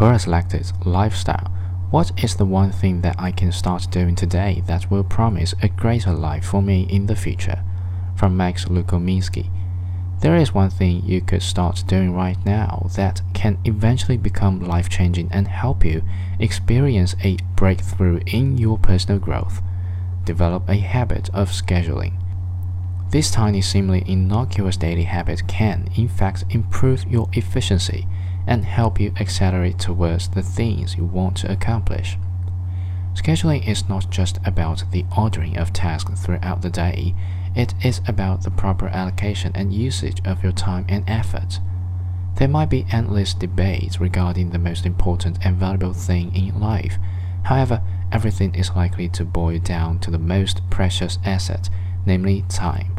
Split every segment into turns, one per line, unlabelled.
or a selected lifestyle. What is the one thing that I can start doing today that will promise a greater life for me in the future? From Max Lukominski. There is one thing you could start doing right now that can eventually become life changing and help you experience a breakthrough in your personal growth. Develop a habit of scheduling. This tiny, seemingly innocuous daily habit can, in fact, improve your efficiency and help you accelerate towards the things you want to accomplish. Scheduling is not just about the ordering of tasks throughout the day, it is about the proper allocation and usage of your time and effort. There might be endless debates regarding the most important and valuable thing in life. However, everything is likely to boil down to the most precious asset, namely time.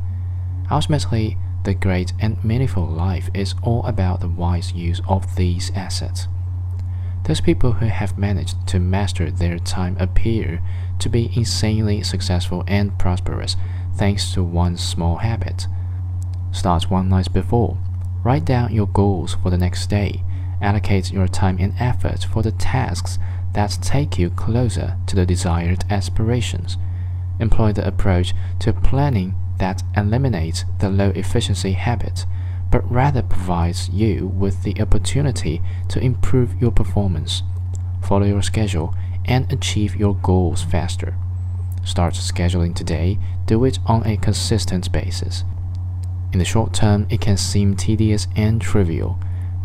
Ultimately, the great and meaningful life is all about the wise use of these assets. Those people who have managed to master their time appear to be insanely successful and prosperous thanks to one small habit. Start one night before. Write down your goals for the next day. Allocate your time and effort for the tasks that take you closer to the desired aspirations. Employ the approach to planning that eliminates the low efficiency habit, but rather provides you with the opportunity to improve your performance, follow your schedule, and achieve your goals faster. Start scheduling today, do it on a consistent basis. In the short term, it can seem tedious and trivial.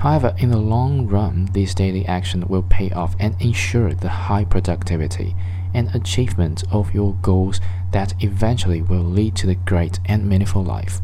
However, in the long run, this daily action will pay off and ensure the high productivity and achievement of your goals that eventually will lead to the great and meaningful life.